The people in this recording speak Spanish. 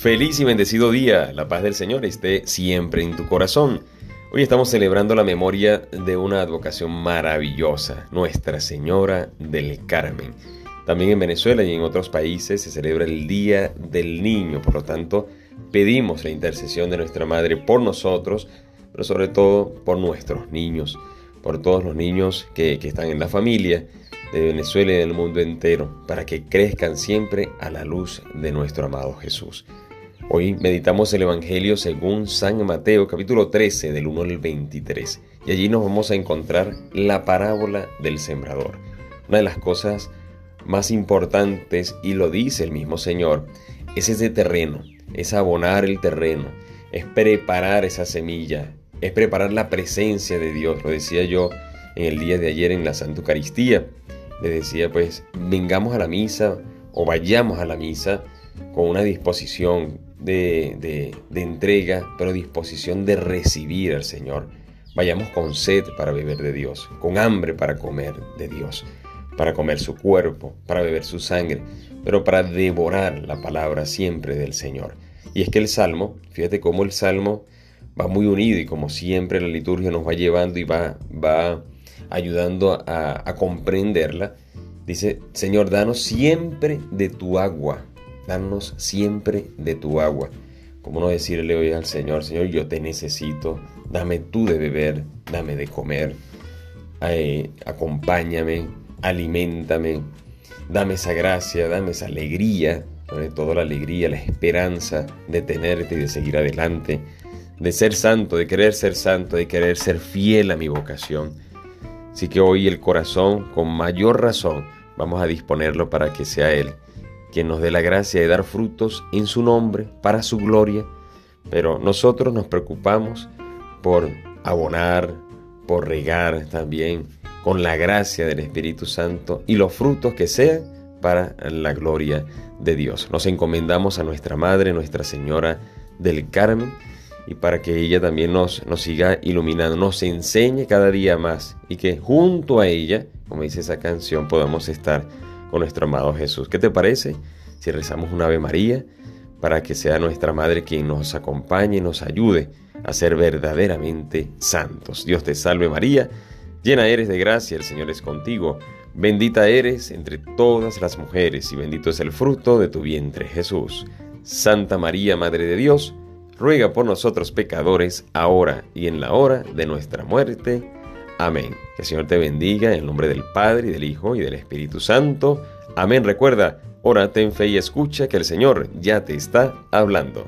Feliz y bendecido día. La paz del Señor esté siempre en tu corazón. Hoy estamos celebrando la memoria de una advocación maravillosa, Nuestra Señora del Carmen. También en Venezuela y en otros países se celebra el Día del Niño, por lo tanto pedimos la intercesión de nuestra Madre por nosotros, pero sobre todo por nuestros niños, por todos los niños que, que están en la familia de Venezuela y del mundo entero, para que crezcan siempre a la luz de nuestro amado Jesús. Hoy meditamos el Evangelio según San Mateo capítulo 13 del 1 al 23 y allí nos vamos a encontrar la parábola del sembrador. Una de las cosas más importantes, y lo dice el mismo Señor, es ese terreno, es abonar el terreno, es preparar esa semilla, es preparar la presencia de Dios. Lo decía yo en el día de ayer en la Santa Eucaristía. Le decía pues, vengamos a la misa o vayamos a la misa con una disposición de, entrega, pero disposición de recibir al Señor. Vayamos con sed para beber de Dios, con hambre para comer de Dios, para comer su cuerpo, para beber su sangre, pero para devorar la palabra siempre del Señor. Y es que el Salmo, fíjate cómo el Salmo va muy unido y como siempre la liturgia nos va llevando y va, va ayudando a, comprenderla, dice, Señor, danos siempre de tu agua Danos siempre de tu agua. Como no decirle hoy al Señor, Señor, yo te necesito, dame tú de beber, dame de comer, eh, acompáñame, alimentame, dame esa gracia, dame esa alegría, sobre todo la alegría, la esperanza de tenerte y de seguir adelante, de ser santo, de querer ser santo, de querer ser fiel a mi vocación. Así que hoy el corazón, con mayor razón, vamos a disponerlo para que sea Él quien nos dé la gracia de dar frutos en su nombre, para su gloria, pero nosotros nos preocupamos por abonar, por regar también con la gracia del Espíritu Santo y los frutos que sean para la gloria de Dios. Nos encomendamos a nuestra Madre, Nuestra Señora del Carmen, y para que ella también nos, nos siga iluminando, nos enseñe cada día más y que junto a ella, como dice esa canción, podamos estar con nuestro amado Jesús. ¿Qué te parece si rezamos una Ave María para que sea nuestra Madre quien nos acompañe y nos ayude a ser verdaderamente santos? Dios te salve María, llena eres de gracia, el Señor es contigo. Bendita eres entre todas las mujeres y bendito es el fruto de tu vientre Jesús. Santa María, Madre de Dios, ruega por nosotros pecadores, ahora y en la hora de nuestra muerte. Amén. Que el Señor te bendiga en el nombre del Padre, y del Hijo, y del Espíritu Santo. Amén. Recuerda, órate en fe y escucha que el Señor ya te está hablando.